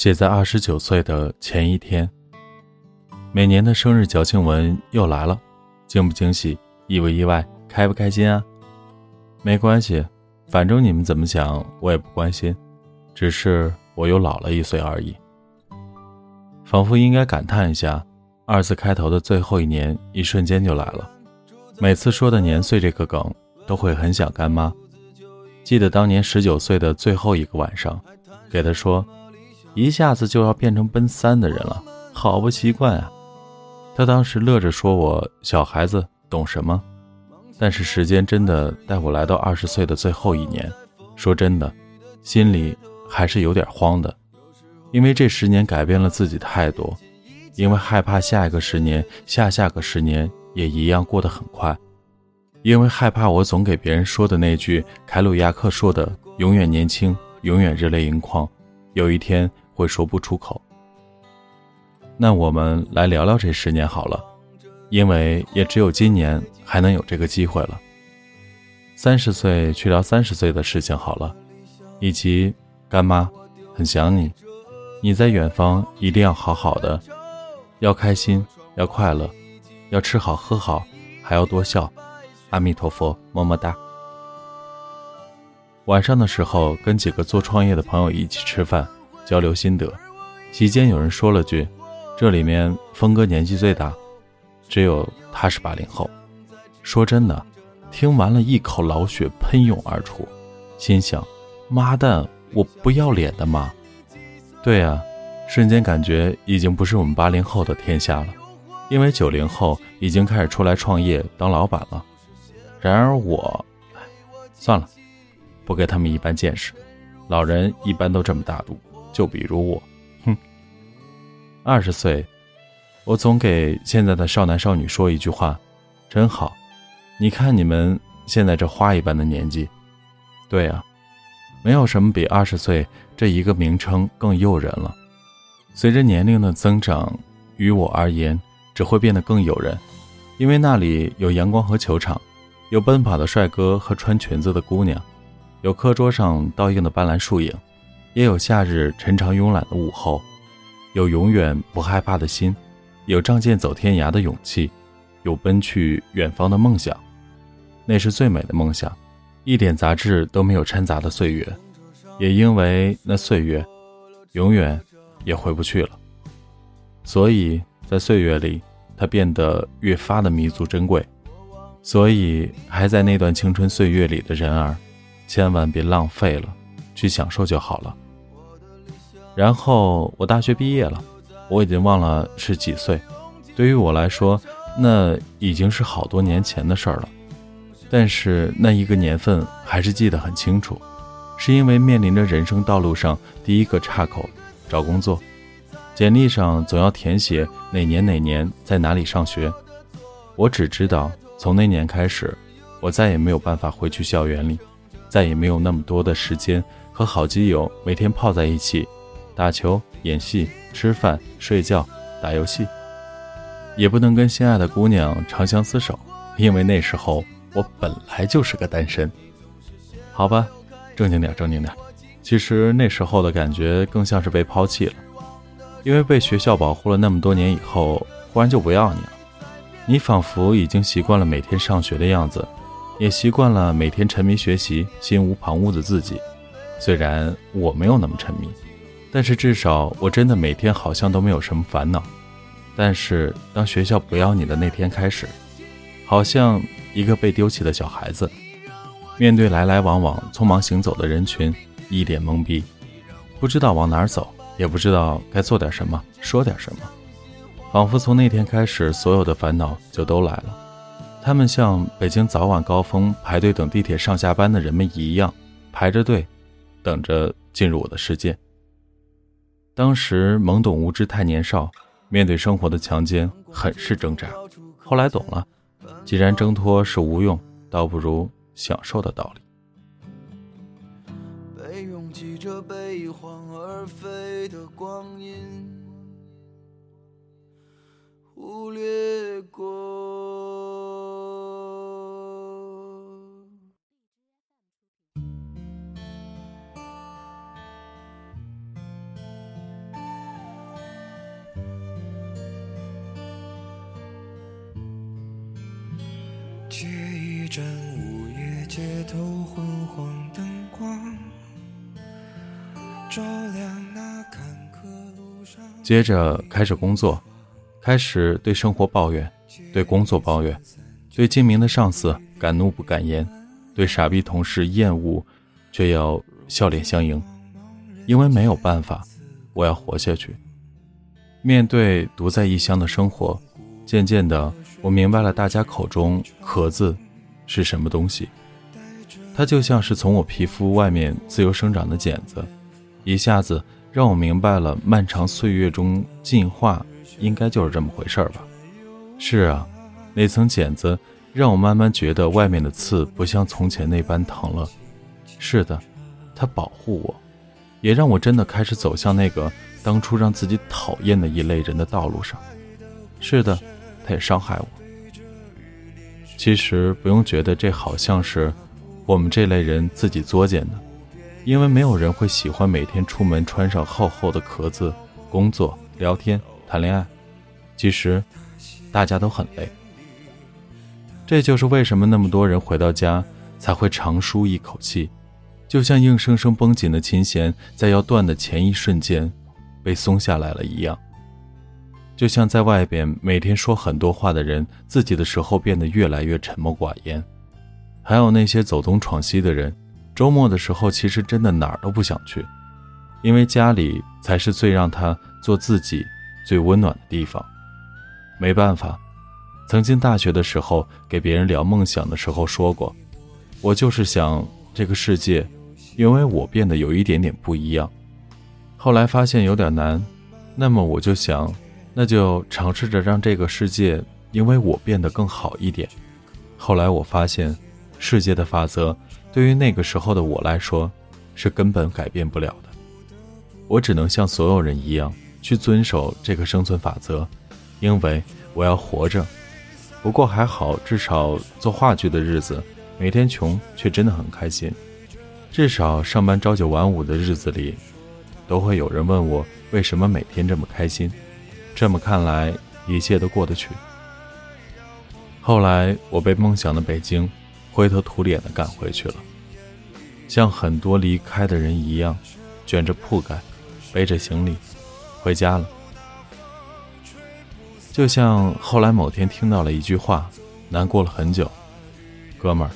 写在二十九岁的前一天。每年的生日矫情文又来了，惊不惊喜，意不意外，开不开心啊？没关系，反正你们怎么想我也不关心，只是我又老了一岁而已。仿佛应该感叹一下，二字开头的最后一年，一瞬间就来了。每次说的年岁这个梗，都会很想干妈。记得当年十九岁的最后一个晚上，给她说，一下子就要变成奔三的人了，好不习惯啊。他当时乐着说：“我小孩子懂什么？”但是时间真的带我来到二十岁的最后一年，说真的，心里还是有点慌的，因为这十年改变了自己太多，因为害怕下一个十年、下下个十年也一样过得很快，因为害怕我总给别人说的那句凯鲁亚克说的“永远年轻，永远热泪盈眶”，有一天会说不出口。那我们来聊聊这十年好了，因为也只有今年还能有这个机会了。三十岁去聊三十岁的事情好了，以及干妈很想你，你在远方一定要好好的，要开心，要快乐，要吃好喝好，还要多笑。阿弥陀佛，么么哒。晚上的时候跟几个做创业的朋友一起吃饭，交流心得，席间有人说了句。这里面峰哥年纪最大，只有他是八零后。说真的，听完了一口老血喷涌而出，心想：妈蛋，我不要脸的吗？对呀，瞬间感觉已经不是我们八零后的天下了，因为九零后已经开始出来创业当老板了。然而我，算了，不跟他们一般见识。老人一般都这么大度，就比如我。哼二十岁，我总给现在的少男少女说一句话：真好。你看你们现在这花一般的年纪，对啊，没有什么比二十岁这一个名称更诱人了。随着年龄的增长，于我而言只会变得更诱人，因为那里有阳光和球场，有奔跑的帅哥和穿裙子的姑娘，有课桌上倒映的斑斓树影，也有夏日沉长慵懒的午后。有永远不害怕的心，有仗剑走天涯的勇气，有奔去远方的梦想，那是最美的梦想，一点杂质都没有掺杂的岁月，也因为那岁月，永远也回不去了。所以在岁月里，它变得越发的弥足珍贵。所以还在那段青春岁月里的人儿，千万别浪费了，去享受就好了。然后我大学毕业了，我已经忘了是几岁。对于我来说，那已经是好多年前的事儿了。但是那一个年份还是记得很清楚，是因为面临着人生道路上第一个岔口，找工作，简历上总要填写哪年哪年在哪里上学。我只知道，从那年开始，我再也没有办法回去校园里，再也没有那么多的时间和好基友每天泡在一起。打球、演戏、吃饭、睡觉、打游戏，也不能跟心爱的姑娘长相厮守，因为那时候我本来就是个单身。好吧，正经点，正经点。其实那时候的感觉更像是被抛弃了，因为被学校保护了那么多年以后，忽然就不要你了。你仿佛已经习惯了每天上学的样子，也习惯了每天沉迷学习、心无旁骛的自己。虽然我没有那么沉迷。但是至少我真的每天好像都没有什么烦恼，但是当学校不要你的那天开始，好像一个被丢弃的小孩子，面对来来往往、匆忙行走的人群，一脸懵逼，不知道往哪儿走，也不知道该做点什么、说点什么，仿佛从那天开始，所有的烦恼就都来了。他们像北京早晚高峰排队等地铁上下班的人们一样，排着队，等着进入我的世界。当时懵懂无知，太年少，面对生活的强奸，很是挣扎。后来懂了，既然挣脱是无用，倒不如享受的道理。被拥挤着悲欢而飞的光阴，忽略过。午夜街头昏黄灯光照亮那坎坷路上接着开始工作，开始对生活抱怨，对工作抱怨，对精明的上司敢怒不敢言，对傻逼同事厌恶，却要笑脸相迎，因为没有办法，我要活下去。面对独在异乡的生活，渐渐的，我明白了大家口中“壳子”是什么东西。它就像是从我皮肤外面自由生长的茧子，一下子让我明白了漫长岁月中进化应该就是这么回事儿吧。是啊，那层茧子让我慢慢觉得外面的刺不像从前那般疼了。是的，它保护我，也让我真的开始走向那个。当初让自己讨厌的一类人的道路上，是的，它也伤害我。其实不用觉得这好像是我们这类人自己作践的，因为没有人会喜欢每天出门穿上厚厚的壳子，工作、聊天、谈恋爱。其实大家都很累。这就是为什么那么多人回到家才会长舒一口气，就像硬生生绷紧的琴弦在要断的前一瞬间。被松下来了一样，就像在外边每天说很多话的人，自己的时候变得越来越沉默寡言；还有那些走东闯西的人，周末的时候其实真的哪儿都不想去，因为家里才是最让他做自己、最温暖的地方。没办法，曾经大学的时候给别人聊梦想的时候说过，我就是想这个世界，因为我变得有一点点不一样。后来发现有点难，那么我就想，那就尝试着让这个世界因为我变得更好一点。后来我发现，世界的法则对于那个时候的我来说是根本改变不了的。我只能像所有人一样去遵守这个生存法则，因为我要活着。不过还好，至少做话剧的日子，每天穷却真的很开心。至少上班朝九晚五的日子里。都会有人问我为什么每天这么开心，这么看来一切都过得去。后来我被梦想的北京灰头土脸的赶回去了，像很多离开的人一样，卷着铺盖，背着行李回家了。就像后来某天听到了一句话，难过了很久，哥们儿，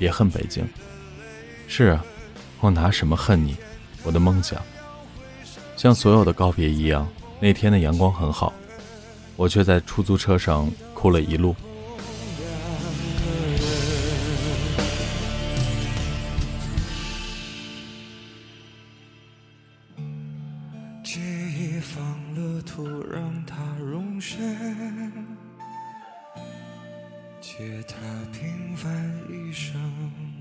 别恨北京。是啊，我拿什么恨你？我的梦想。像所有的告别一样，那天的阳光很好我却在出租车上哭了一路。借一方乐土让他容身借他平凡一生。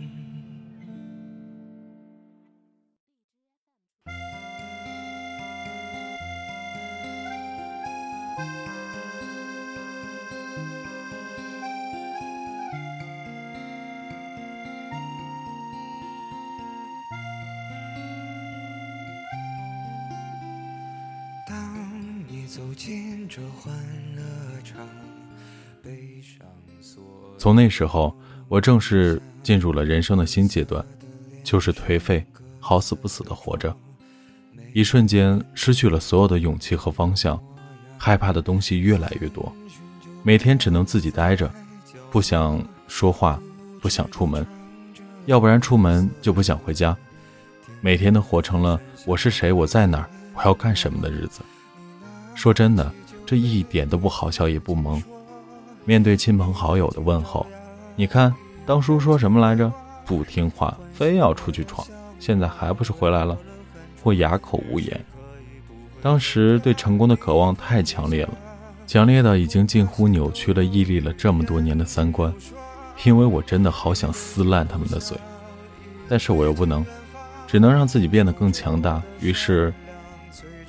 从那时候，我正式进入了人生的新阶段，就是颓废、好死不死的活着。一瞬间失去了所有的勇气和方向，害怕的东西越来越多，每天只能自己待着，不想说话，不想出门，要不然出门就不想回家。每天都活成了我是谁，我在哪儿，我要干什么的日子。说真的。这一点都不好笑，也不萌。面对亲朋好友的问候，你看当初说什么来着？不听话，非要出去闯，现在还不是回来了？我哑口无言。当时对成功的渴望太强烈了，强烈到已经近乎扭曲了屹立了这么多年的三观。因为我真的好想撕烂他们的嘴，但是我又不能，只能让自己变得更强大。于是。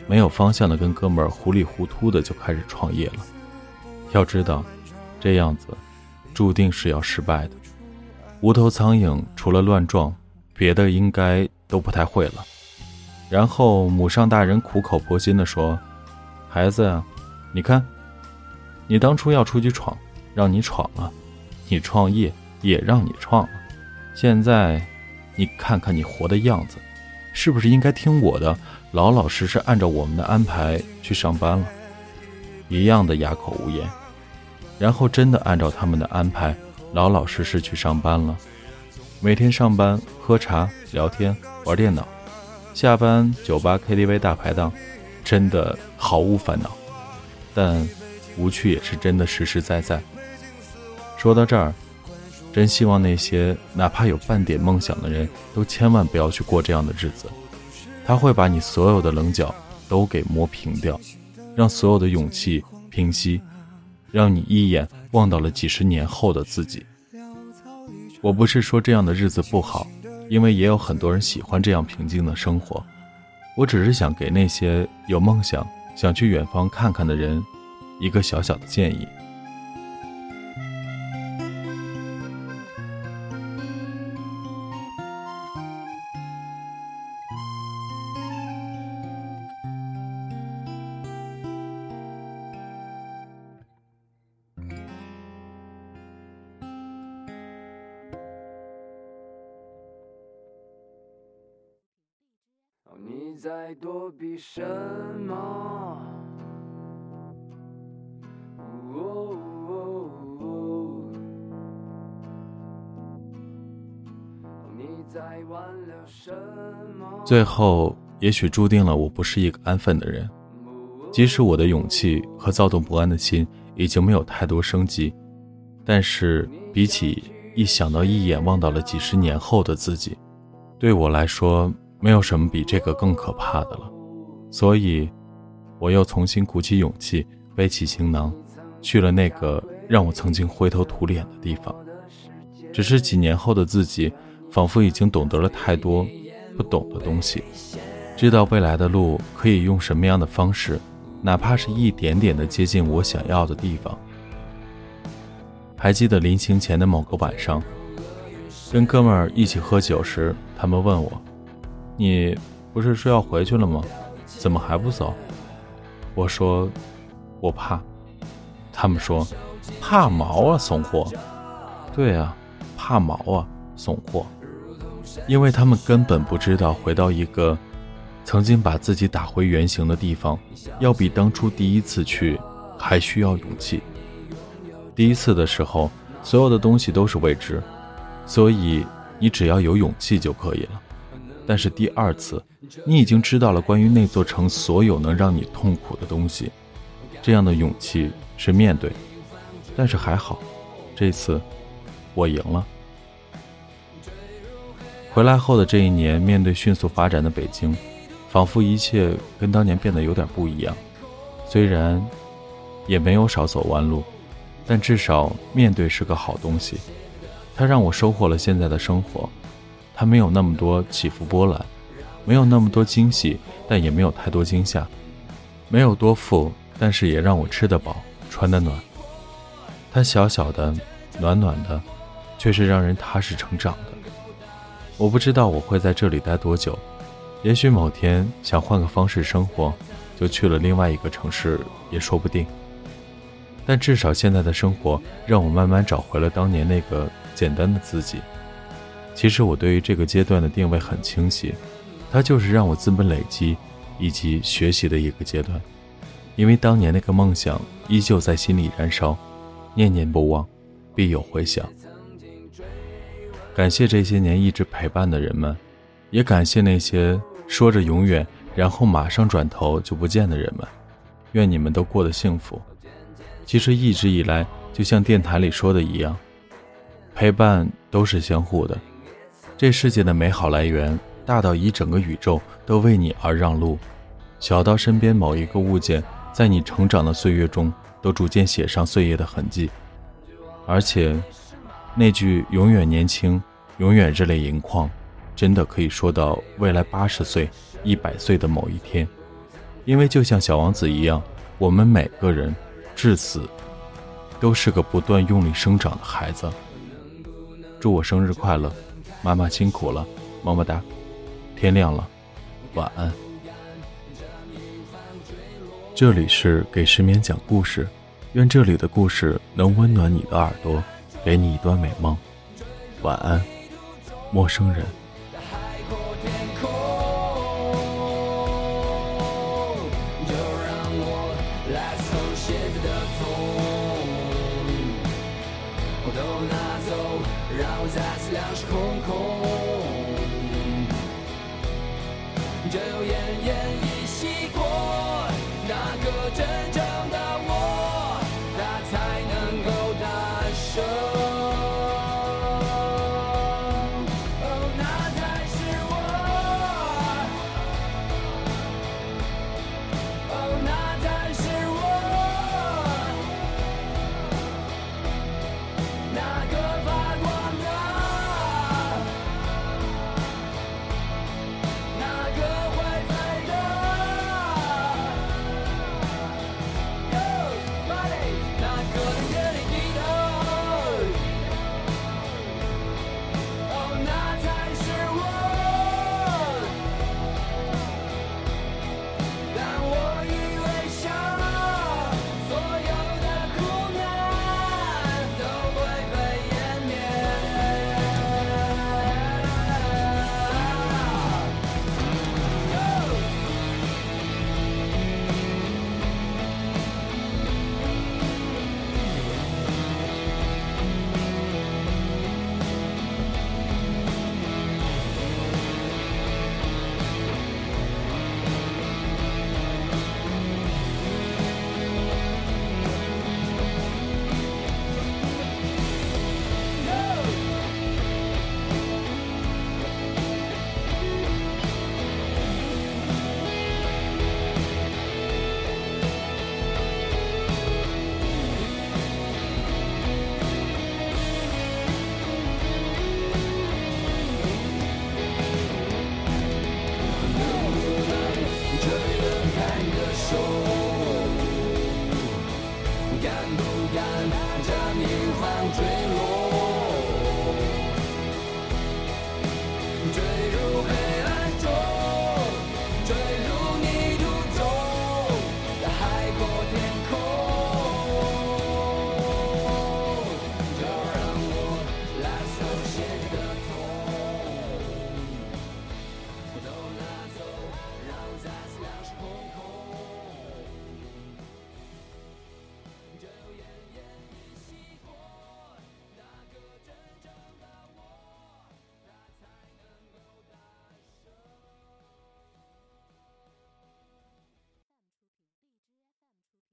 没有方向的，跟哥们糊里糊涂的就开始创业了。要知道，这样子注定是要失败的。无头苍蝇除了乱撞，别的应该都不太会了。然后母上大人苦口婆心的说：“孩子呀，你看，你当初要出去闯，让你闯了，你创业也让你创了，现在你看看你活的样子，是不是应该听我的，老老实实按照我们的安排去上班了？一样的哑口无言，然后真的按照他们的安排，老老实实去上班了。每天上班喝茶聊天玩电脑，下班酒吧 KTV 大排档，真的毫无烦恼。但无趣也是真的实实在在。说到这儿，真希望那些哪怕有半点梦想的人都千万不要去过这样的日子，他会把你所有的棱角都给磨平掉。让所有的勇气平息，让你一眼望到了几十年后的自己。我不是说这样的日子不好，因为也有很多人喜欢这样平静的生活。我只是想给那些有梦想、想去远方看看的人，一个小小的建议。在躲避什么？最后，也许注定了我不是一个安分的人。即使我的勇气和躁动不安的心已经没有太多生机，但是比起一想到一眼望到了几十年后的自己，对我来说。没有什么比这个更可怕的了，所以，我又重新鼓起勇气，背起行囊，去了那个让我曾经灰头土脸的地方。只是几年后的自己，仿佛已经懂得了太多不懂的东西，知道未来的路可以用什么样的方式，哪怕是一点点的接近我想要的地方。还记得临行前的某个晚上，跟哥们儿一起喝酒时，他们问我。你不是说要回去了吗？怎么还不走？我说我怕。他们说怕毛啊，怂货。对啊，怕毛啊，怂货。因为他们根本不知道，回到一个曾经把自己打回原形的地方，要比当初第一次去还需要勇气。第一次的时候，所有的东西都是未知，所以你只要有勇气就可以了。但是第二次，你已经知道了关于那座城所有能让你痛苦的东西，这样的勇气是面对。但是还好，这次我赢了。回来后的这一年，面对迅速发展的北京，仿佛一切跟当年变得有点不一样。虽然也没有少走弯路，但至少面对是个好东西，它让我收获了现在的生活。它没有那么多起伏波澜，没有那么多惊喜，但也没有太多惊吓，没有多富，但是也让我吃得饱，穿得暖。它小小的，暖暖的，却是让人踏实成长的。我不知道我会在这里待多久，也许某天想换个方式生活，就去了另外一个城市，也说不定。但至少现在的生活让我慢慢找回了当年那个简单的自己。其实我对于这个阶段的定位很清晰，它就是让我资本累积以及学习的一个阶段。因为当年那个梦想依旧在心里燃烧，念念不忘，必有回响。感谢这些年一直陪伴的人们，也感谢那些说着永远，然后马上转头就不见的人们。愿你们都过得幸福。其实一直以来，就像电台里说的一样，陪伴都是相互的。这世界的美好来源，大到一整个宇宙都为你而让路，小到身边某一个物件，在你成长的岁月中都逐渐写上岁月的痕迹。而且，那句“永远年轻，永远热泪盈眶”，真的可以说到未来八十岁、一百岁的某一天。因为就像小王子一样，我们每个人至死都是个不断用力生长的孩子。祝我生日快乐！妈妈辛苦了，么么哒！天亮了，晚安。这里是给失眠讲故事，愿这里的故事能温暖你的耳朵，给你一段美梦，晚安，陌生人。